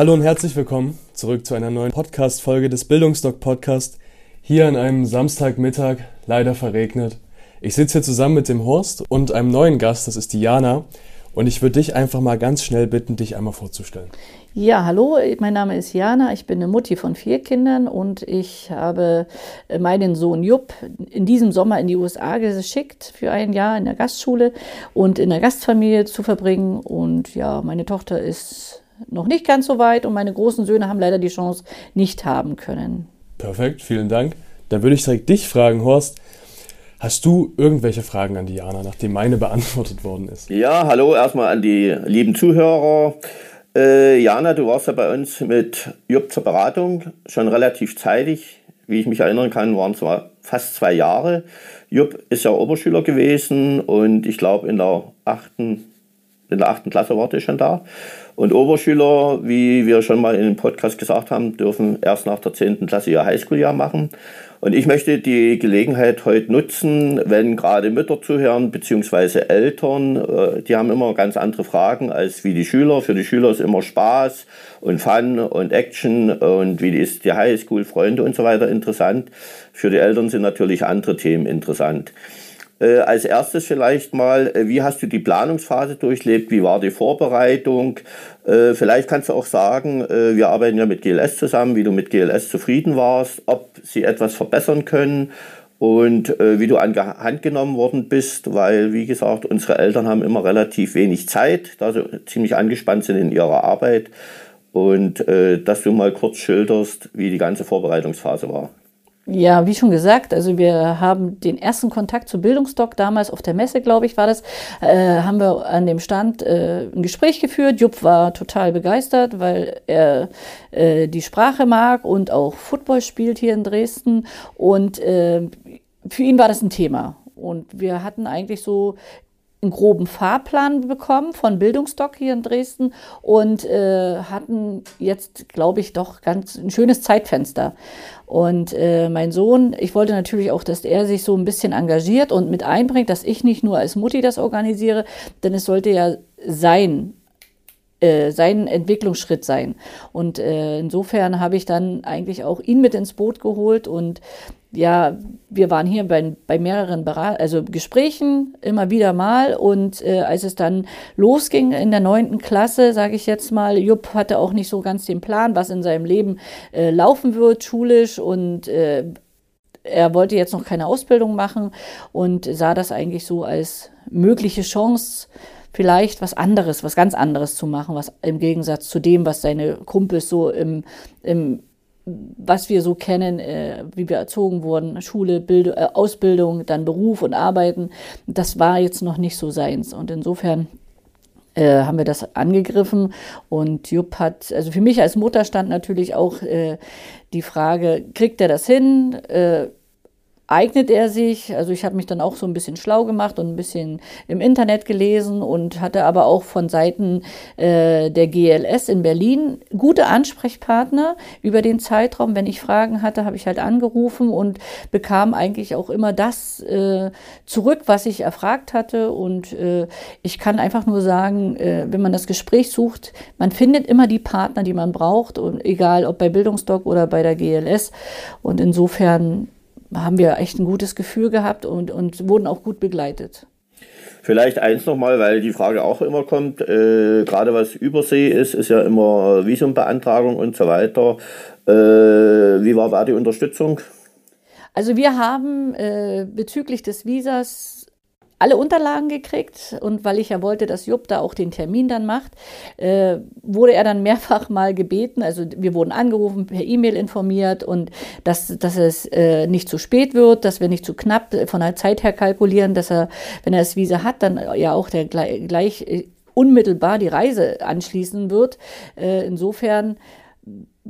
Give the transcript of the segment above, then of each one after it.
Hallo und herzlich willkommen zurück zu einer neuen Podcast-Folge des Bildungsdoc Podcast. Hier an einem Samstagmittag, leider verregnet. Ich sitze hier zusammen mit dem Horst und einem neuen Gast, das ist Diana. Und ich würde dich einfach mal ganz schnell bitten, dich einmal vorzustellen. Ja, hallo, mein Name ist Jana, ich bin eine Mutti von vier Kindern und ich habe meinen Sohn Jupp in diesem Sommer in die USA geschickt für ein Jahr in der Gastschule und in der Gastfamilie zu verbringen. Und ja, meine Tochter ist noch nicht ganz so weit und meine großen Söhne haben leider die Chance nicht haben können. Perfekt, vielen Dank. Dann würde ich direkt dich fragen, Horst. Hast du irgendwelche Fragen an Diana, nachdem meine beantwortet worden ist? Ja, hallo erstmal an die lieben Zuhörer. Äh, Jana, du warst ja bei uns mit Jupp zur Beratung schon relativ zeitig. Wie ich mich erinnern kann, waren es fast zwei Jahre. Jupp ist ja Oberschüler gewesen und ich glaube in der achten, in der achten Klasse war er schon da. Und Oberschüler, wie wir schon mal in dem Podcast gesagt haben, dürfen erst nach der 10. Klasse ihr Highschool-Jahr machen. Und ich möchte die Gelegenheit heute nutzen, wenn gerade Mütter zuhören, beziehungsweise Eltern, äh, die haben immer ganz andere Fragen als wie die Schüler. Für die Schüler ist immer Spaß und Fun und Action und wie ist die Highschool, Freunde und so weiter interessant. Für die Eltern sind natürlich andere Themen interessant. Äh, als erstes vielleicht mal, äh, wie hast du die Planungsphase durchlebt? Wie war die Vorbereitung? Äh, vielleicht kannst du auch sagen, äh, wir arbeiten ja mit GLS zusammen, wie du mit GLS zufrieden warst, ob sie etwas verbessern können und äh, wie du an Hand genommen worden bist, weil, wie gesagt, unsere Eltern haben immer relativ wenig Zeit, da sie ziemlich angespannt sind in ihrer Arbeit. Und äh, dass du mal kurz schilderst, wie die ganze Vorbereitungsphase war. Ja, wie schon gesagt, also wir haben den ersten Kontakt zu Bildungsdoc damals auf der Messe, glaube ich, war das, äh, haben wir an dem Stand äh, ein Gespräch geführt. Jupp war total begeistert, weil er äh, die Sprache mag und auch Football spielt hier in Dresden. Und äh, für ihn war das ein Thema. Und wir hatten eigentlich so einen groben Fahrplan bekommen von Bildungsdoc hier in Dresden und äh, hatten jetzt, glaube ich, doch ganz ein schönes Zeitfenster. Und äh, mein Sohn, ich wollte natürlich auch, dass er sich so ein bisschen engagiert und mit einbringt, dass ich nicht nur als Mutti das organisiere, denn es sollte ja sein äh, sein Entwicklungsschritt sein. Und äh, insofern habe ich dann eigentlich auch ihn mit ins Boot geholt und ja, wir waren hier bei, bei mehreren Berat also Gesprächen immer wieder mal und äh, als es dann losging in der neunten Klasse, sage ich jetzt mal, Jupp hatte auch nicht so ganz den Plan, was in seinem Leben äh, laufen wird, schulisch und äh, er wollte jetzt noch keine Ausbildung machen und sah das eigentlich so als mögliche Chance, vielleicht was anderes, was ganz anderes zu machen, was im Gegensatz zu dem, was seine Kumpels so im, im was wir so kennen, äh, wie wir erzogen wurden, Schule, Bild, äh, Ausbildung, dann Beruf und Arbeiten, das war jetzt noch nicht so seins. Und insofern äh, haben wir das angegriffen und Jupp hat, also für mich als Mutter stand natürlich auch äh, die Frage, kriegt er das hin? Eignet er sich. Also ich habe mich dann auch so ein bisschen schlau gemacht und ein bisschen im Internet gelesen und hatte aber auch von Seiten äh, der GLS in Berlin gute Ansprechpartner über den Zeitraum. Wenn ich Fragen hatte, habe ich halt angerufen und bekam eigentlich auch immer das äh, zurück, was ich erfragt hatte. Und äh, ich kann einfach nur sagen, äh, wenn man das Gespräch sucht, man findet immer die Partner, die man braucht, und egal ob bei Bildungsdoc oder bei der GLS. Und insofern haben wir echt ein gutes Gefühl gehabt und, und wurden auch gut begleitet. Vielleicht eins nochmal, weil die Frage auch immer kommt, äh, gerade was Übersee ist, ist ja immer Visumbeantragung und so weiter. Äh, wie war da die Unterstützung? Also wir haben äh, bezüglich des Visas alle Unterlagen gekriegt und weil ich ja wollte, dass Jupp da auch den Termin dann macht, äh, wurde er dann mehrfach mal gebeten, also wir wurden angerufen, per E-Mail informiert und dass, dass es äh, nicht zu spät wird, dass wir nicht zu knapp von der Zeit her kalkulieren, dass er, wenn er das Visa hat, dann ja auch der gleich, gleich äh, unmittelbar die Reise anschließen wird. Äh, insofern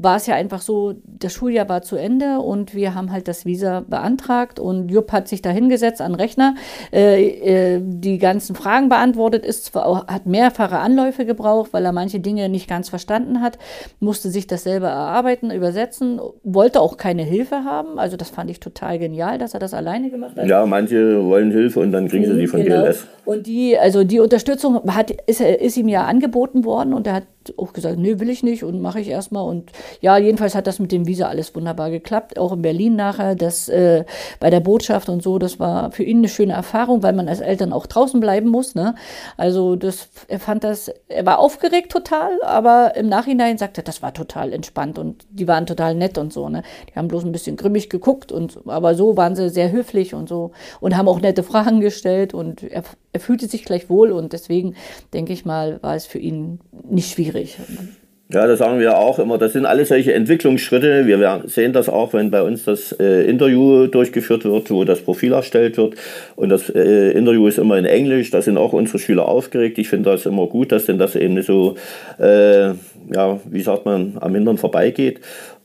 war es ja einfach so, das Schuljahr war zu Ende und wir haben halt das Visa beantragt und Jupp hat sich da hingesetzt an Rechner, äh, äh, die ganzen Fragen beantwortet, ist zwar hat mehrfache Anläufe gebraucht, weil er manche Dinge nicht ganz verstanden hat, musste sich das selber erarbeiten, übersetzen, wollte auch keine Hilfe haben, also das fand ich total genial, dass er das alleine gemacht hat. Ja, manche wollen Hilfe und dann kriegen sie die von genau. GLS. Und die, also die Unterstützung hat, ist, ist ihm ja angeboten worden und er hat auch gesagt, nee, will ich nicht und mache ich erstmal. Und ja, jedenfalls hat das mit dem Visa alles wunderbar geklappt. Auch in Berlin nachher, das äh, bei der Botschaft und so, das war für ihn eine schöne Erfahrung, weil man als Eltern auch draußen bleiben muss. Ne? Also das, er fand das, er war aufgeregt total, aber im Nachhinein sagte er, das war total entspannt und die waren total nett und so. Ne? Die haben bloß ein bisschen grimmig geguckt und aber so waren sie sehr höflich und so und haben auch nette Fragen gestellt und er, er fühlte sich gleich wohl und deswegen denke ich mal, war es für ihn nicht schwierig. Ja, das sagen wir auch immer. Das sind alle solche Entwicklungsschritte. Wir sehen das auch, wenn bei uns das äh, Interview durchgeführt wird, wo das Profil erstellt wird. Und das äh, Interview ist immer in Englisch. Da sind auch unsere Schüler aufgeregt. Ich finde das immer gut, dass denn das eben so, äh, ja, wie sagt man, am Hintern vorbeigeht.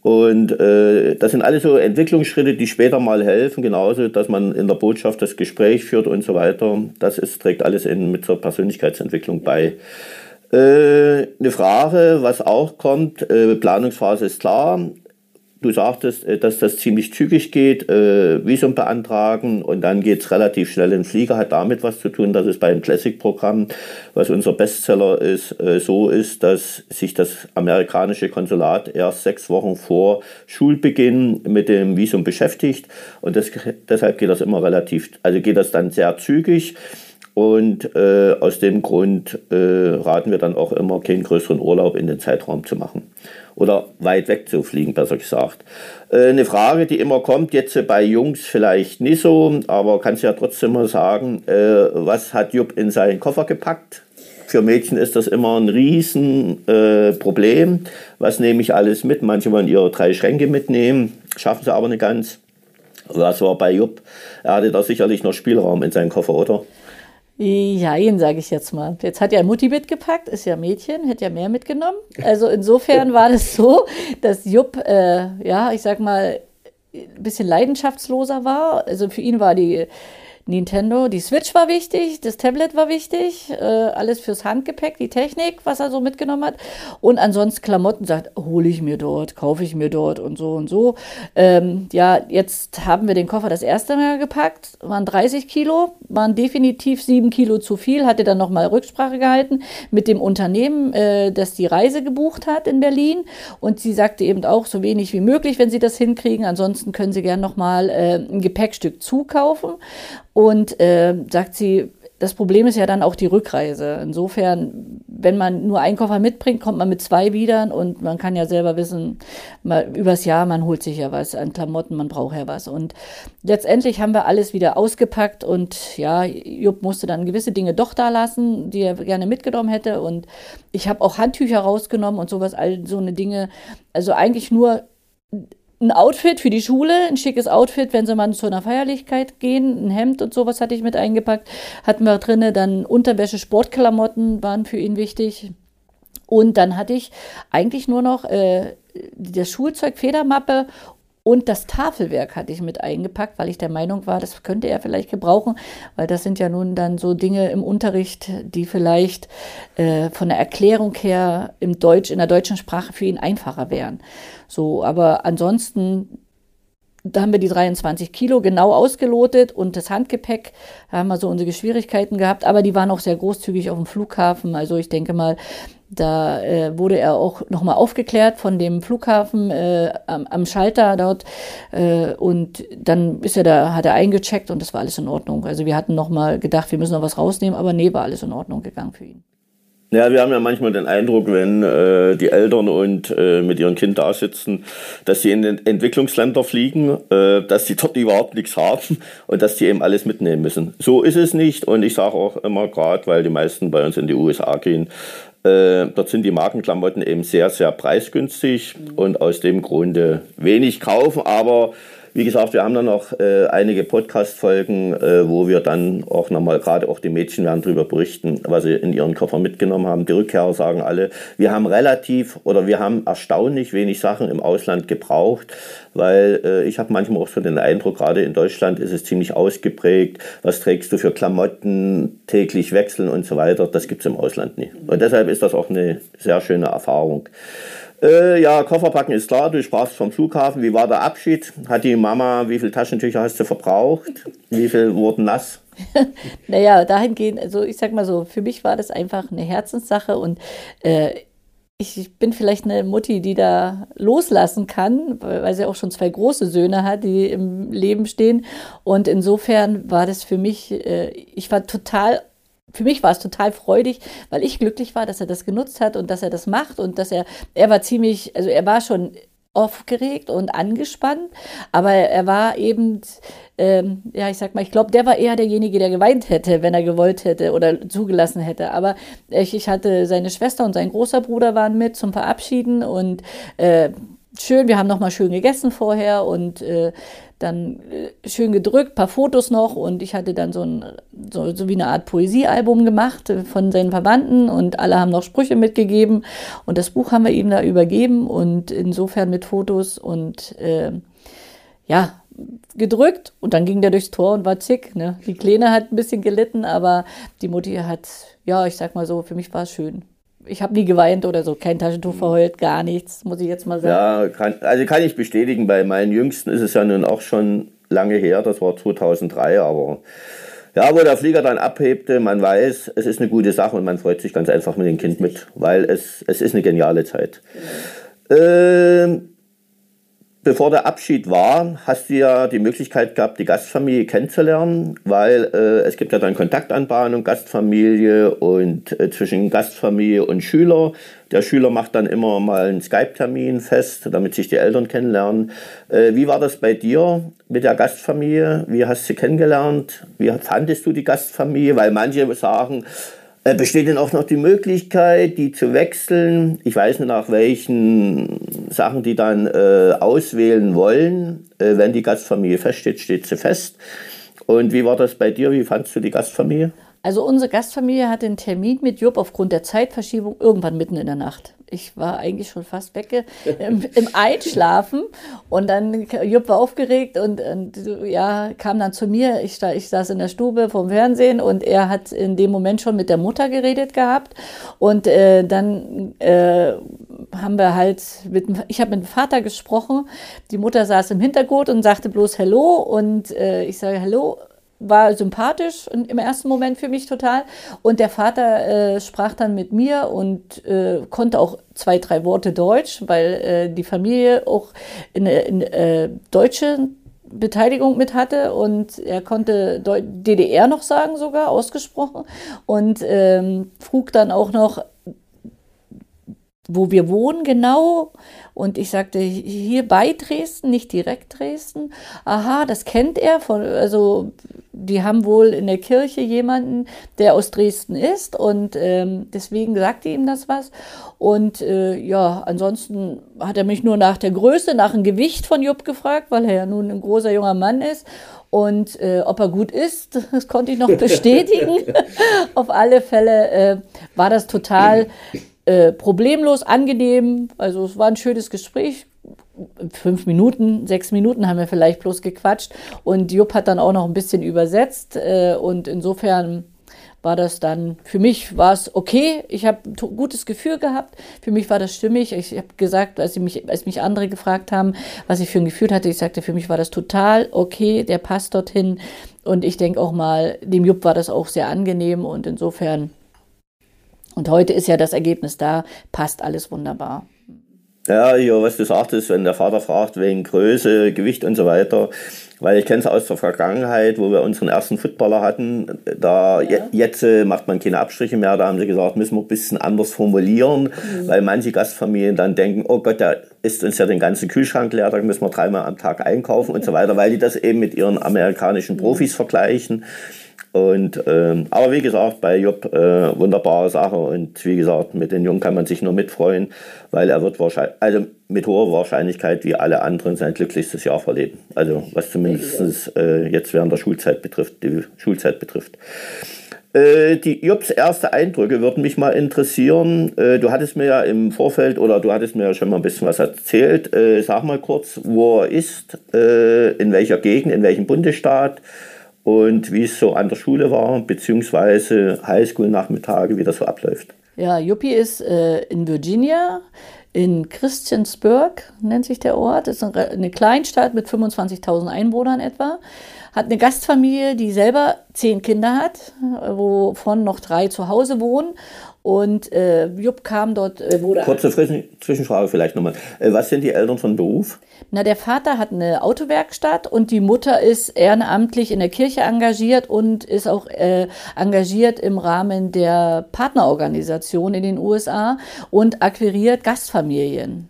Und äh, das sind alles so Entwicklungsschritte, die später mal helfen, genauso, dass man in der Botschaft das Gespräch führt und so weiter. Das ist, trägt alles in, mit zur Persönlichkeitsentwicklung bei. Äh, eine Frage, was auch kommt, äh, Planungsphase ist klar. Du sagtest, äh, dass das ziemlich zügig geht, Visum beantragen und dann geht es relativ schnell in den Flieger. Hat damit was zu tun, dass es beim Classic-Programm, was unser Bestseller ist, so ist, dass sich das amerikanische Konsulat erst sechs Wochen vor Schulbeginn mit dem Visum beschäftigt. Und das, deshalb geht das immer relativ, also geht das dann sehr zügig. Und äh, aus dem Grund äh, raten wir dann auch immer, keinen größeren Urlaub in den Zeitraum zu machen. Oder weit weg zu fliegen, besser gesagt. Äh, eine Frage, die immer kommt, jetzt bei Jungs vielleicht nicht so, aber kannst ja trotzdem mal sagen, äh, was hat Jupp in seinen Koffer gepackt? Für Mädchen ist das immer ein Riesenproblem. Äh, was nehme ich alles mit? Manche wollen ihre drei Schränke mitnehmen, schaffen sie aber nicht ganz. Was war bei Jupp? Er hatte da sicherlich noch Spielraum in seinen Koffer, oder? Jein, sage ich jetzt mal. Jetzt hat ja Mutti mitgepackt, ist ja Mädchen, hätte ja mehr mitgenommen. Also insofern war das so, dass Jupp, äh, ja, ich sag mal, ein bisschen leidenschaftsloser war. Also für ihn war die Nintendo, die Switch war wichtig, das Tablet war wichtig, äh, alles fürs Handgepäck, die Technik, was er so mitgenommen hat. Und ansonsten Klamotten sagt, hole ich mir dort, kaufe ich mir dort und so und so. Ähm, ja, jetzt haben wir den Koffer das erste Mal gepackt, waren 30 Kilo, waren definitiv sieben Kilo zu viel, hatte dann nochmal Rücksprache gehalten mit dem Unternehmen, äh, das die Reise gebucht hat in Berlin. Und sie sagte eben auch, so wenig wie möglich, wenn sie das hinkriegen. Ansonsten können sie gern nochmal äh, ein Gepäckstück zukaufen. Und äh, sagt sie, das Problem ist ja dann auch die Rückreise. Insofern, wenn man nur einen Koffer mitbringt, kommt man mit zwei wieder und man kann ja selber wissen, mal übers Jahr, man holt sich ja was an Klamotten, man braucht ja was. Und letztendlich haben wir alles wieder ausgepackt und ja, Jupp musste dann gewisse Dinge doch da lassen, die er gerne mitgenommen hätte. Und ich habe auch Handtücher rausgenommen und sowas, all so eine Dinge. Also eigentlich nur ein Outfit für die Schule, ein schickes Outfit, wenn sie mal zu einer Feierlichkeit gehen, ein Hemd und sowas hatte ich mit eingepackt, hatten wir drinne, dann Unterwäsche, Sportklamotten waren für ihn wichtig. Und dann hatte ich eigentlich nur noch äh, das Schulzeug, Federmappe und das Tafelwerk hatte ich mit eingepackt, weil ich der Meinung war, das könnte er vielleicht gebrauchen, weil das sind ja nun dann so Dinge im Unterricht, die vielleicht äh, von der Erklärung her im Deutsch, in der deutschen Sprache für ihn einfacher wären. So, aber ansonsten da haben wir die 23 Kilo genau ausgelotet und das Handgepäck, da haben wir so unsere Schwierigkeiten gehabt, aber die waren auch sehr großzügig auf dem Flughafen. Also ich denke mal, da äh, wurde er auch nochmal aufgeklärt von dem Flughafen äh, am, am, Schalter dort. Äh, und dann ist er da, hat er eingecheckt und das war alles in Ordnung. Also wir hatten nochmal gedacht, wir müssen noch was rausnehmen, aber nee, war alles in Ordnung gegangen für ihn. Ja, wir haben ja manchmal den Eindruck, wenn äh, die Eltern und äh, mit ihrem Kind da sitzen, dass sie in den Entwicklungsländer fliegen, äh, dass die dort überhaupt nichts haben und dass die eben alles mitnehmen müssen. So ist es nicht und ich sage auch immer gerade, weil die meisten bei uns in die USA gehen, äh, dort sind die Markenklamotten eben sehr, sehr preisgünstig und aus dem Grunde wenig kaufen, aber wie gesagt, wir haben dann noch äh, einige Podcast-Folgen, äh, wo wir dann auch nochmal, gerade auch die Mädchen werden darüber berichten, was sie in ihren Koffer mitgenommen haben. Die Rückkehrer sagen alle, wir haben relativ oder wir haben erstaunlich wenig Sachen im Ausland gebraucht, weil äh, ich habe manchmal auch so den Eindruck, gerade in Deutschland ist es ziemlich ausgeprägt. Was trägst du für Klamotten, täglich wechseln und so weiter. Das gibt es im Ausland nicht. Und deshalb ist das auch eine sehr schöne Erfahrung. Äh, ja, Kofferpacken ist klar. Du sprachst vom Flughafen. Wie war der Abschied? Hat die Mama, wie viele Taschentücher hast du verbraucht? Wie viel wurden nass? naja, dahingehend, also ich sag mal so, für mich war das einfach eine Herzenssache und äh, ich bin vielleicht eine Mutti, die da loslassen kann, weil sie auch schon zwei große Söhne hat, die im Leben stehen. Und insofern war das für mich, äh, ich war total für mich war es total freudig, weil ich glücklich war, dass er das genutzt hat und dass er das macht und dass er, er war ziemlich, also er war schon aufgeregt und angespannt, aber er war eben, ähm, ja, ich sag mal, ich glaube, der war eher derjenige, der geweint hätte, wenn er gewollt hätte oder zugelassen hätte. Aber ich, ich hatte seine Schwester und sein großer Bruder waren mit zum Verabschieden und äh, schön, wir haben nochmal schön gegessen vorher und äh, dann äh, schön gedrückt, paar Fotos noch und ich hatte dann so, ein, so, so wie eine Art Poesiealbum gemacht äh, von seinen Verwandten und alle haben noch Sprüche mitgegeben und das Buch haben wir ihm da übergeben und insofern mit Fotos und äh, ja, gedrückt und dann ging der durchs Tor und war zick. Ne? Die Kleine hat ein bisschen gelitten, aber die Mutti hat, ja, ich sag mal so, für mich war es schön ich habe nie geweint oder so, kein Taschentuch verheult, gar nichts, muss ich jetzt mal sagen. Ja, kann, also kann ich bestätigen, bei meinen Jüngsten ist es ja nun auch schon lange her, das war 2003, aber ja, wo der Flieger dann abhebte, man weiß, es ist eine gute Sache und man freut sich ganz einfach mit dem Kind mit, weil es, es ist eine geniale Zeit. Genau. Ähm, bevor der Abschied war, hast du ja die Möglichkeit gehabt, die Gastfamilie kennenzulernen, weil äh, es gibt ja dann Kontaktanbahnung, Gastfamilie und äh, zwischen Gastfamilie und Schüler. Der Schüler macht dann immer mal einen Skype-Termin fest, damit sich die Eltern kennenlernen. Äh, wie war das bei dir mit der Gastfamilie? Wie hast du sie kennengelernt? Wie fandest du die Gastfamilie? Weil manche sagen, besteht denn auch noch die Möglichkeit, die zu wechseln? Ich weiß nicht, nach welchen Sachen die dann äh, auswählen wollen. Äh, wenn die Gastfamilie feststeht, steht sie fest. Und wie war das bei dir? Wie fandst du die Gastfamilie? Also unsere Gastfamilie hatte einen Termin mit Jupp aufgrund der Zeitverschiebung irgendwann mitten in der Nacht ich war eigentlich schon fast weg im, im Einschlafen und dann Jupp war aufgeregt und, und, ja kam dann zu mir. Ich, ich saß in der Stube vom Fernsehen und er hat in dem Moment schon mit der Mutter geredet gehabt und äh, dann äh, haben wir halt mit ich habe mit dem Vater gesprochen. Die Mutter saß im Hintergrund und sagte bloß Hallo und äh, ich sage Hallo war sympathisch im ersten Moment für mich total. Und der Vater äh, sprach dann mit mir und äh, konnte auch zwei, drei Worte Deutsch, weil äh, die Familie auch eine, eine äh, deutsche Beteiligung mit hatte und er konnte DDR noch sagen, sogar ausgesprochen. Und ähm, frug dann auch noch, wo wir wohnen genau. Und ich sagte, hier bei Dresden, nicht direkt Dresden. Aha, das kennt er von, also die haben wohl in der Kirche jemanden, der aus Dresden ist und ähm, deswegen sagte ihm das was. Und äh, ja, ansonsten hat er mich nur nach der Größe, nach dem Gewicht von Jupp gefragt, weil er ja nun ein großer junger Mann ist. Und äh, ob er gut ist, das konnte ich noch bestätigen. Auf alle Fälle äh, war das total äh, problemlos, angenehm. Also es war ein schönes Gespräch. Fünf Minuten, sechs Minuten haben wir vielleicht bloß gequatscht. Und Jupp hat dann auch noch ein bisschen übersetzt. Äh, und insofern war das dann, für mich war es okay. Ich habe ein gutes Gefühl gehabt. Für mich war das stimmig. Ich habe gesagt, als, mich, als mich andere gefragt haben, was ich für ein Gefühl hatte, ich sagte, für mich war das total okay. Der passt dorthin. Und ich denke auch mal, dem Jupp war das auch sehr angenehm. Und insofern und heute ist ja das Ergebnis da, passt alles wunderbar. Ja, ja, was du sagtest, wenn der Vater fragt wegen Größe, Gewicht und so weiter, weil ich kenne es aus der Vergangenheit, wo wir unseren ersten Footballer hatten, da ja. jetzt äh, macht man keine Abstriche mehr, da haben sie gesagt, müssen wir ein bisschen anders formulieren, mhm. weil manche Gastfamilien dann denken, oh Gott, der ist uns ja den ganzen Kühlschrank leer, da müssen wir dreimal am Tag einkaufen und so weiter, weil die das eben mit ihren amerikanischen Profis mhm. vergleichen. Und, ähm, aber wie gesagt, bei Jupp äh, wunderbare Sache und wie gesagt, mit den Jungen kann man sich nur mitfreuen, weil er wird wahrscheinlich, also mit hoher Wahrscheinlichkeit wie alle anderen sein glücklichstes Jahr verleben. Also was zumindest äh, jetzt während der Schulzeit betrifft, die Schulzeit betrifft. Äh, die Jobs erste Eindrücke würden mich mal interessieren. Äh, du hattest mir ja im Vorfeld oder du hattest mir ja schon mal ein bisschen was erzählt. Äh, sag mal kurz, wo er ist, in welcher Gegend, in welchem Bundesstaat und wie es so an der Schule war, beziehungsweise Highschool-Nachmittage, wie das so abläuft. Ja, Yuppie ist äh, in Virginia, in Christiansburg nennt sich der Ort. Das ist eine Kleinstadt mit 25.000 Einwohnern etwa. Hat eine Gastfamilie, die selber zehn Kinder hat, wovon noch drei zu Hause wohnen. Und äh, Jupp kam dort, äh, wurde. Kurze Zwischenfrage vielleicht nochmal. Äh, was sind die Eltern von Beruf? Na, der Vater hat eine Autowerkstatt und die Mutter ist ehrenamtlich in der Kirche engagiert und ist auch äh, engagiert im Rahmen der Partnerorganisation in den USA und akquiriert Gastfamilien.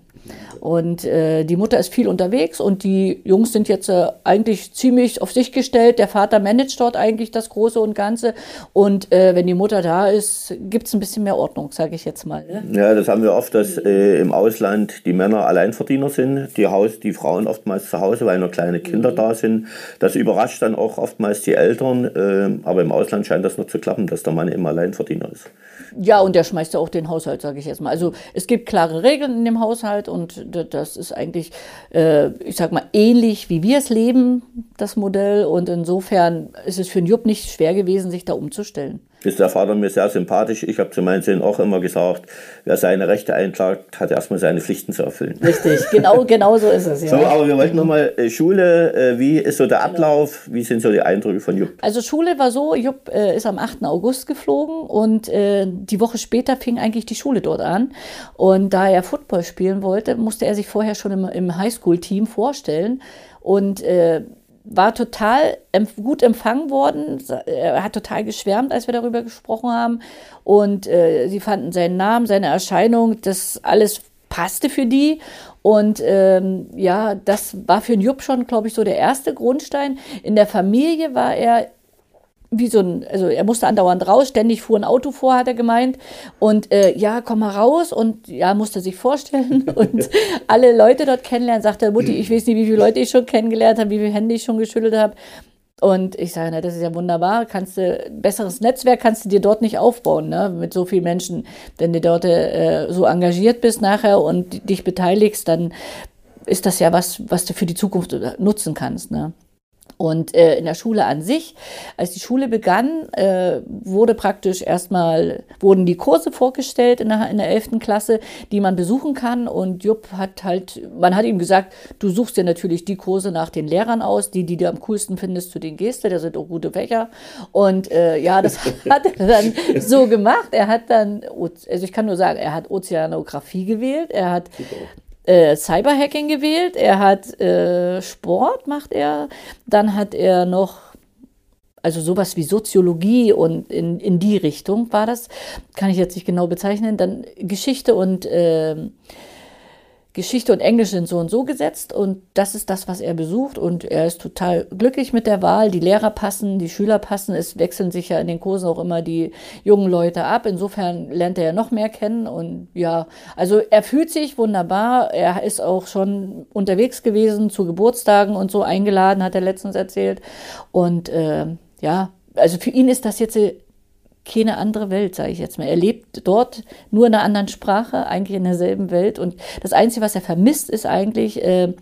Und äh, die Mutter ist viel unterwegs und die Jungs sind jetzt äh, eigentlich ziemlich auf sich gestellt. Der Vater managt dort eigentlich das Große und Ganze. Und äh, wenn die Mutter da ist, gibt es ein bisschen mehr Ordnung, sage ich jetzt mal. Ne? Ja, das haben wir oft, dass äh, im Ausland die Männer Alleinverdiener sind, die, Haus, die Frauen oftmals zu Hause, weil noch kleine Kinder mhm. da sind. Das überrascht dann auch oftmals die Eltern. Äh, aber im Ausland scheint das noch zu klappen, dass der Mann immer Alleinverdiener ist. Ja, und der schmeißt ja auch den Haushalt, sage ich jetzt mal. Also es gibt klare Regeln in dem Haushalt und das ist eigentlich, äh, ich sag mal, ähnlich wie wir es leben, das Modell. Und insofern ist es für den Jupp nicht schwer gewesen, sich da umzustellen ist der Vater mir sehr sympathisch. Ich habe zu meinen Söhnen auch immer gesagt, wer seine Rechte einklagt, hat erstmal seine Pflichten zu erfüllen. Richtig, genau, genau so ist es. Ja. So, aber wir wollten nochmal äh, Schule, äh, wie ist so der genau. Ablauf, wie sind so die Eindrücke von Jupp? Also Schule war so, Jupp äh, ist am 8. August geflogen und die Woche später fing eigentlich die Schule dort an. Und da er Football spielen wollte, musste er sich vorher schon im, im Highschool-Team vorstellen. Und äh, war total gut empfangen worden. Er hat total geschwärmt, als wir darüber gesprochen haben. Und äh, sie fanden seinen Namen, seine Erscheinung, das alles passte für die. Und ähm, ja, das war für Jupp schon, glaube ich, so der erste Grundstein. In der Familie war er wie so ein, also er musste andauernd raus, ständig fuhr ein Auto vor, hat er gemeint. Und äh, ja, komm mal raus und ja, musste sich vorstellen und alle Leute dort kennenlernen, sagte Mutti, ich weiß nicht, wie viele Leute ich schon kennengelernt habe, wie viele Hände ich schon geschüttelt habe. Und ich sage, na, das ist ja wunderbar. Kannst du, besseres Netzwerk kannst du dir dort nicht aufbauen, ne? Mit so vielen Menschen. Wenn du dort äh, so engagiert bist nachher und dich beteiligst, dann ist das ja was, was du für die Zukunft nutzen kannst, ne? Und äh, in der Schule an sich, als die Schule begann, äh, wurde praktisch erstmal, wurden die Kurse vorgestellt in der, in der 11. Klasse, die man besuchen kann. Und Jupp hat halt, man hat ihm gesagt, du suchst dir natürlich die Kurse nach den Lehrern aus, die, die du am coolsten findest, zu den Geste, da sind auch gute Fächer. Und äh, ja, das hat er dann so gemacht. Er hat dann, also ich kann nur sagen, er hat Ozeanographie gewählt, er hat äh, Cyberhacking gewählt, er hat äh, Sport, macht er, dann hat er noch, also sowas wie Soziologie und in, in die Richtung war das, kann ich jetzt nicht genau bezeichnen, dann Geschichte und äh, Geschichte und Englisch sind so und so gesetzt und das ist das, was er besucht und er ist total glücklich mit der Wahl. Die Lehrer passen, die Schüler passen, es wechseln sich ja in den Kursen auch immer die jungen Leute ab. Insofern lernt er ja noch mehr kennen und ja, also er fühlt sich wunderbar. Er ist auch schon unterwegs gewesen zu Geburtstagen und so eingeladen, hat er letztens erzählt und äh, ja, also für ihn ist das jetzt keine andere Welt, sage ich jetzt mal. Er lebt dort nur in einer anderen Sprache, eigentlich in derselben Welt. Und das Einzige, was er vermisst, ist eigentlich äh,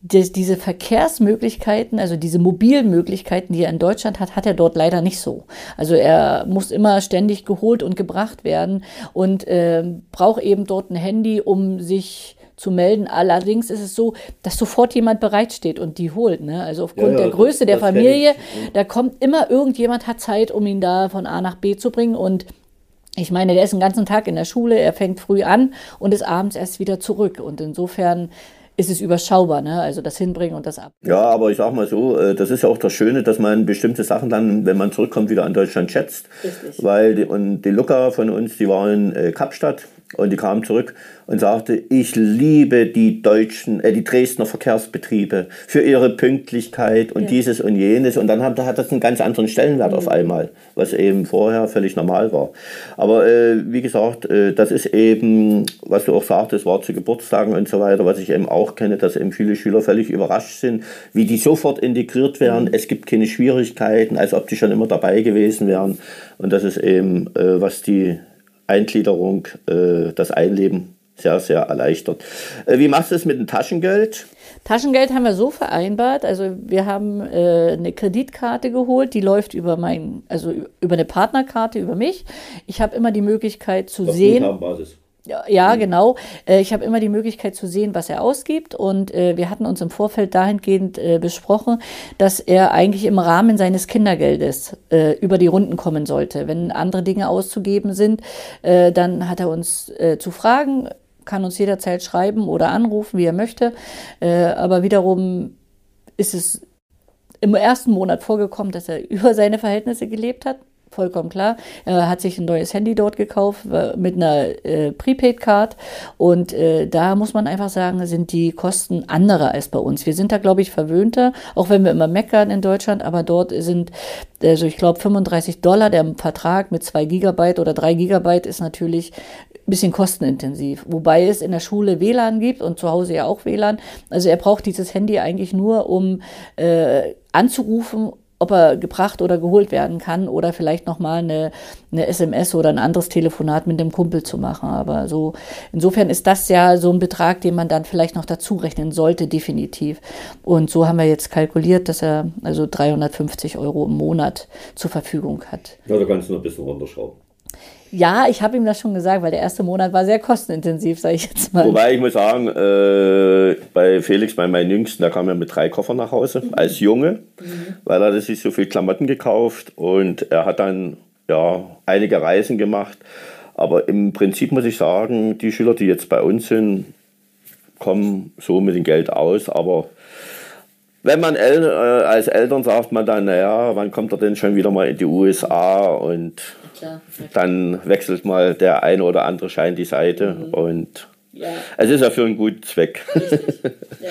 die, diese Verkehrsmöglichkeiten, also diese mobilen Möglichkeiten, die er in Deutschland hat, hat er dort leider nicht so. Also er muss immer ständig geholt und gebracht werden und äh, braucht eben dort ein Handy, um sich zu melden. Allerdings ist es so, dass sofort jemand bereitsteht und die holt. Ne? Also aufgrund ja, ja, der Größe der Familie, da kommt immer irgendjemand hat Zeit, um ihn da von A nach B zu bringen und ich meine, der ist den ganzen Tag in der Schule, er fängt früh an und ist abends erst wieder zurück. Und insofern ist es überschaubar, ne? also das Hinbringen und das Ab. Ja, aber ich sag mal so, äh, das ist ja auch das Schöne, dass man bestimmte Sachen dann, wenn man zurückkommt, wieder an Deutschland schätzt. Richtig. Weil die, und die Luca von uns, die war in äh, Kapstadt Und die kam zurück und sagte, ich liebe die deutschen, äh, die Dresdner Verkehrsbetriebe für ihre Pünktlichkeit und ja. dieses und jenes. Und dann hat, hat das einen ganz anderen Stellenwert mhm. auf einmal, was eben vorher völlig normal war. Aber äh, wie gesagt, äh, das ist eben, was du auch sagtest, war zu Geburtstagen und so weiter, was ich eben auch kenne, dass eben viele Schüler völlig überrascht sind, wie die sofort integriert werden. Mhm. Es gibt keine Schwierigkeiten, als ob die schon immer dabei gewesen wären. Und das ist eben, äh, was die Eingliederung, äh, das Einleben sehr, sehr erleichtert. Äh, wie machst du es mit dem Taschengeld? Taschengeld haben wir so vereinbart. Also wir haben äh, eine Kreditkarte geholt, die läuft über mein, also über eine Partnerkarte über mich. Ich habe immer die Möglichkeit zu Auf sehen. Basis. Ja, mhm. genau. Äh, ich habe immer die Möglichkeit zu sehen, was er ausgibt. Und äh, wir hatten uns im Vorfeld dahingehend äh, besprochen, dass er eigentlich im Rahmen seines Kindergeldes über die Runden kommen sollte. Wenn andere Dinge auszugeben sind, dann hat er uns zu fragen, kann uns jederzeit schreiben oder anrufen, wie er möchte. aber wiederum ist es im ersten Monat vorgekommen, dass er über seine Verhältnisse gelebt hat vollkommen klar. Er hat sich ein neues Handy dort gekauft äh, mit einer äh, Prepaid-Card und äh, da muss man einfach sagen, sind die Kosten andere als bei uns. Wir sind da, glaube ich, verwöhnter, auch wenn wir immer meckern in Deutschland, aber dort sind, also ich glaube, 35 Dollar der Vertrag mit zwei Gigabyte oder drei Gigabyte ist natürlich ein bisschen kostenintensiv. Wobei es in der Schule WLAN gibt und zu Hause ja auch WLAN. Also er braucht dieses Handy eigentlich nur, um äh, anzurufen ob er gebracht oder geholt werden kann oder vielleicht nochmal eine, eine SMS oder ein anderes Telefonat mit dem Kumpel zu machen. Aber so, insofern ist das ja so ein Betrag, den man dann vielleicht noch dazu rechnen sollte, definitiv. Und so haben wir jetzt kalkuliert, dass er also 350 Euro im Monat zur Verfügung hat. Ja, da kannst du noch ein bisschen runterschrauben. Ja, ich habe ihm das schon gesagt, weil der erste Monat war sehr kostenintensiv, sage ich jetzt mal. Wobei ich muss sagen, äh, bei Felix, bei meinem Jüngsten, da kam er mit drei Koffern nach Hause mhm. als Junge, mhm. weil er sich so viel Klamotten gekauft und er hat dann ja einige Reisen gemacht. Aber im Prinzip muss ich sagen, die Schüler, die jetzt bei uns sind, kommen so mit dem Geld aus, aber wenn man El äh, als Eltern sagt man dann, naja, wann kommt er denn schon wieder mal in die USA und dann wechselt mal der eine oder andere Schein die Seite mhm. und ja. es ist ja für einen guten Zweck. Ja.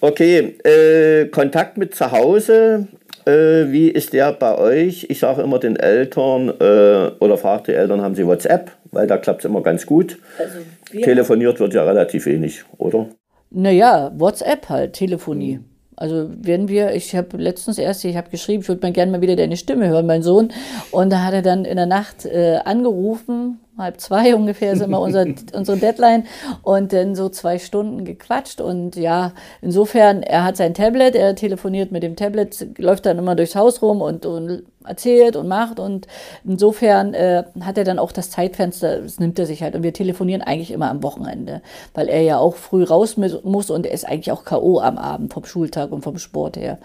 okay, äh, Kontakt mit zu Hause, äh, wie ist der bei euch? Ich sage immer den Eltern äh, oder frage die Eltern, haben sie WhatsApp? Weil da klappt es immer ganz gut. Also Telefoniert wird ja relativ wenig, oder? Naja, WhatsApp halt, Telefonie. Mhm. Also wenn wir, ich habe letztens erst, ich habe geschrieben, ich würde mal gerne mal wieder deine Stimme hören, mein Sohn. Und da hat er dann in der Nacht äh, angerufen halb zwei ungefähr ist immer unser, unsere Deadline und dann so zwei Stunden gequatscht und ja, insofern, er hat sein Tablet, er telefoniert mit dem Tablet, läuft dann immer durchs Haus rum und, und erzählt und macht und insofern äh, hat er dann auch das Zeitfenster, das nimmt er sich halt und wir telefonieren eigentlich immer am Wochenende, weil er ja auch früh raus muss und er ist eigentlich auch K.O. am Abend vom Schultag und vom Sport her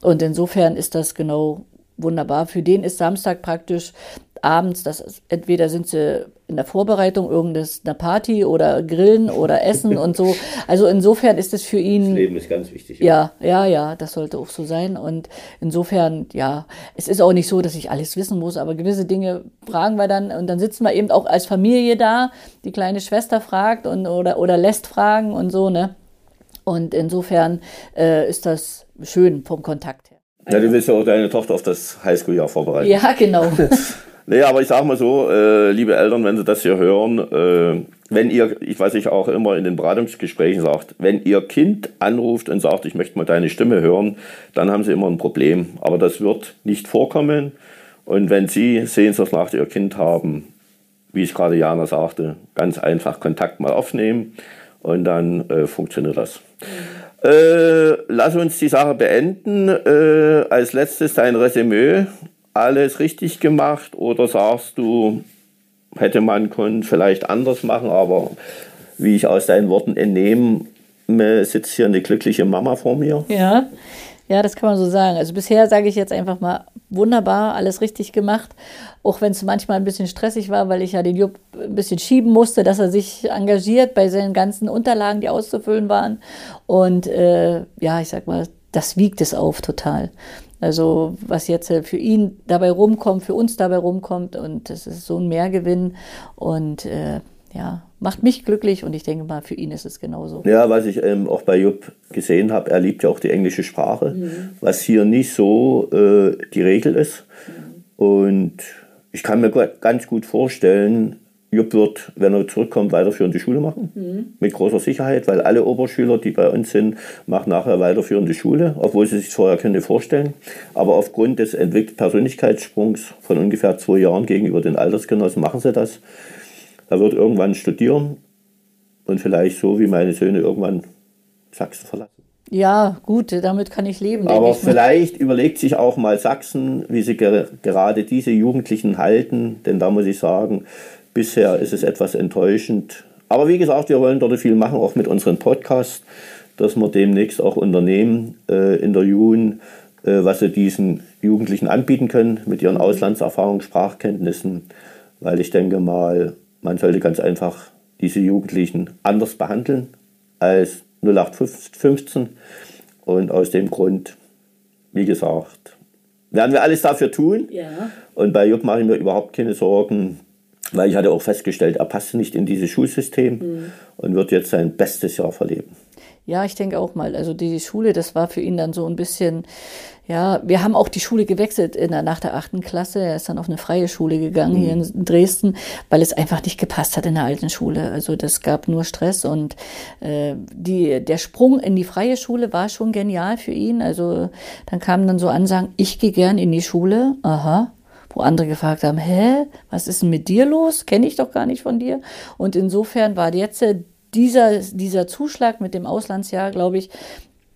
und insofern ist das genau wunderbar. Für den ist Samstag praktisch abends, das entweder sind sie in der Vorbereitung irgendeiner Party oder Grillen oder Essen und so. Also insofern ist es für ihn. Das Leben ist ganz wichtig. Ja, ja, ja, das sollte auch so sein. Und insofern, ja, es ist auch nicht so, dass ich alles wissen muss, aber gewisse Dinge fragen wir dann und dann sitzen wir eben auch als Familie da. Die kleine Schwester fragt und oder, oder lässt fragen und so, ne? Und insofern äh, ist das schön vom Kontakt her. Ja, du willst ja auch deine Tochter auf das Highschool-Jahr vorbereiten. Ja, genau. Nee, aber ich sage mal so, äh, liebe Eltern, wenn Sie das hier hören, äh, wenn ihr, ich weiß ich auch immer in den Beratungsgesprächen sagt, wenn Ihr Kind anruft und sagt, ich möchte mal deine Stimme hören, dann haben Sie immer ein Problem. Aber das wird nicht vorkommen. Und wenn Sie Sehnsucht nach Ihr Kind haben, wie ich gerade Jana sagte, ganz einfach Kontakt mal aufnehmen und dann äh, funktioniert das. Äh, lass uns die Sache beenden. Äh, als letztes dein Resümee alles richtig gemacht oder sagst du, hätte man können vielleicht anders machen, aber wie ich aus deinen Worten entnehme, sitzt hier eine glückliche Mama vor mir. Ja, ja, das kann man so sagen. Also bisher sage ich jetzt einfach mal wunderbar, alles richtig gemacht, auch wenn es manchmal ein bisschen stressig war, weil ich ja den Jupp ein bisschen schieben musste, dass er sich engagiert bei seinen ganzen Unterlagen, die auszufüllen waren. Und äh, ja, ich sag mal, das wiegt es auf total. Also was jetzt äh, für ihn dabei rumkommt, für uns dabei rumkommt und das ist so ein Mehrgewinn und äh, ja, macht mich glücklich und ich denke mal, für ihn ist es genauso. Ja, was ich ähm, auch bei Jupp gesehen habe, er liebt ja auch die englische Sprache, mhm. was hier nicht so äh, die Regel ist. Mhm. Und ich kann mir ganz gut vorstellen, Jupp wird, wenn er zurückkommt, weiterführende Schule machen. Mhm. Mit großer Sicherheit, weil alle Oberschüler, die bei uns sind, machen nachher weiterführende Schule, obwohl sie sich vorher können vorstellen. Aber aufgrund des entwickelten Persönlichkeitssprungs von ungefähr zwei Jahren gegenüber den Altersgenossen machen sie das. Er wird irgendwann studieren und vielleicht so wie meine Söhne irgendwann Sachsen verlassen. Ja, gut, damit kann ich leben. Aber ich vielleicht überlegt sich auch mal Sachsen, wie sie ger gerade diese Jugendlichen halten, denn da muss ich sagen, bisher ist es etwas enttäuschend. Aber wie gesagt, wir wollen dort viel machen, auch mit unserem Podcast, dass wir demnächst auch unternehmen äh, in der Jugend, äh, was sie diesen Jugendlichen anbieten können mit ihren Auslandserfahrungen, Sprachkenntnissen, weil ich denke mal, man sollte ganz einfach diese Jugendlichen anders behandeln als 0815. Und aus dem Grund, wie gesagt, werden wir alles dafür tun. Ja. Und bei Jupp mache ich mir überhaupt keine Sorgen, weil ich hatte auch festgestellt, er passt nicht in dieses Schulsystem mhm. und wird jetzt sein bestes Jahr verleben. Ja, ich denke auch mal. Also die Schule, das war für ihn dann so ein bisschen, ja, wir haben auch die Schule gewechselt in der, nach der achten Klasse. Er ist dann auf eine freie Schule gegangen mhm. hier in Dresden, weil es einfach nicht gepasst hat in der alten Schule. Also das gab nur Stress und äh, die, der Sprung in die freie Schule war schon genial für ihn. Also dann kamen dann so Ansagen, ich gehe gern in die Schule. Aha, wo andere gefragt haben, hä, was ist denn mit dir los? Kenne ich doch gar nicht von dir. Und insofern war jetzt dieser, dieser Zuschlag mit dem Auslandsjahr, glaube ich,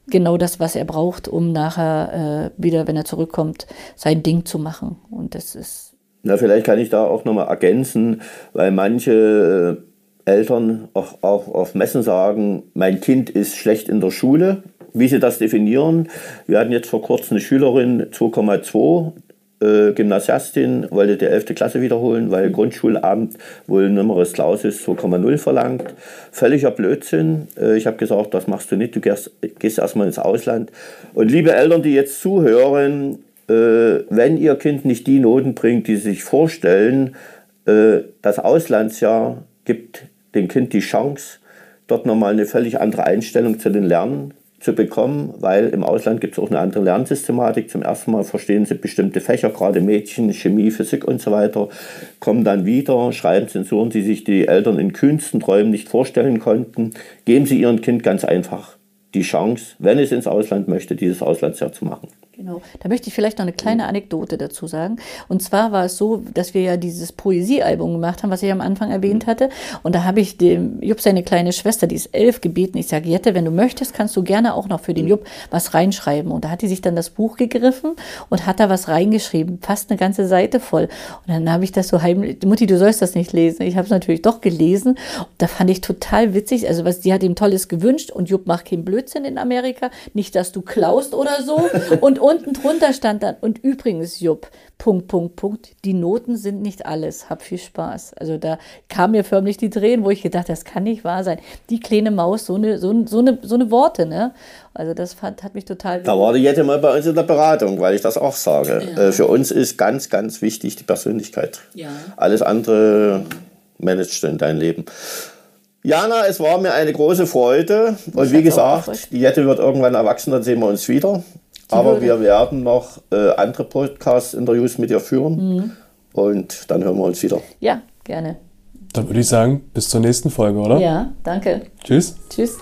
genau das, was er braucht, um nachher äh, wieder, wenn er zurückkommt, sein Ding zu machen. Und das ist. Na, vielleicht kann ich da auch nochmal ergänzen, weil manche äh, Eltern auch, auch auf Messen sagen, mein Kind ist schlecht in der Schule. Wie sie das definieren. Wir hatten jetzt vor kurzem eine Schülerin 2,2, äh, Gymnasiastin, wollte die 11. Klasse wiederholen, weil Grundschulamt wohl Numerus Clausus 2,0 verlangt. Völliger Blödsinn. Äh, ich habe gesagt, das machst du nicht, du gehst, gehst erstmal ins Ausland. Und liebe Eltern, die jetzt zuhören, äh, wenn ihr Kind nicht die Noten bringt, die sie sich vorstellen, das Auslandsjahr gibt dem Kind die Chance, dort nochmal eine völlig andere Einstellung zu den Lernen zu bekommen, weil im Ausland gibt es auch eine andere Lernsystematik. Zum ersten Mal verstehen sie bestimmte Fächer, gerade Mädchen, Chemie, Physik und so weiter, kommen dann wieder, schreiben Zensuren, die sich die Eltern in kühnsten Träumen nicht vorstellen konnten. Geben sie ihrem Kind ganz einfach die Chance, wenn es ins Ausland möchte, dieses Auslandsjahr zu machen. Genau. Da möchte ich vielleicht noch eine kleine mhm. Anekdote dazu sagen. Und zwar war es so, dass wir ja dieses Poesiealbum gemacht haben, was ich am Anfang erwähnt mhm. hatte. Und da habe ich dem Jupp seine kleine Schwester, die ist elf, gebeten. Ich sage, Jette, wenn du möchtest, kannst du gerne auch noch für den mhm. Jupp was reinschreiben. Und da hat die sich dann das Buch gegriffen und hat da was reingeschrieben, fast eine ganze Seite voll. Und dann habe ich das so heimlich, Mutti, du sollst das nicht lesen. Ich habe es natürlich doch gelesen. Und da fand ich total witzig. Also was, die hat ihm Tolles gewünscht und Jupp macht keinen Blödsinn in Amerika. Nicht, dass du klaust oder so. Und unten drunter stand dann, und übrigens, Jupp, Punkt, Punkt, Punkt, die Noten sind nicht alles, hab viel Spaß. Also da kam mir förmlich die Tränen, wo ich gedacht, das kann nicht wahr sein. Die kleine Maus, so eine, so, so eine, so eine Worte, ne? Also das fand, hat mich total... Da war die Jette mal bei uns in der Beratung, weil ich das auch sage. Ja. Äh, für uns ist ganz, ganz wichtig die Persönlichkeit. Ja. Alles andere managst du in dein Leben. Jana, es war mir eine große Freude. Und wie gesagt, die Jette wird irgendwann erwachsen, dann sehen wir uns wieder. Aber wir werden noch äh, andere Podcast-Interviews mit dir führen. Mhm. Und dann hören wir uns wieder. Ja, gerne. Dann würde ich sagen, bis zur nächsten Folge, oder? Ja, danke. Tschüss. Tschüss.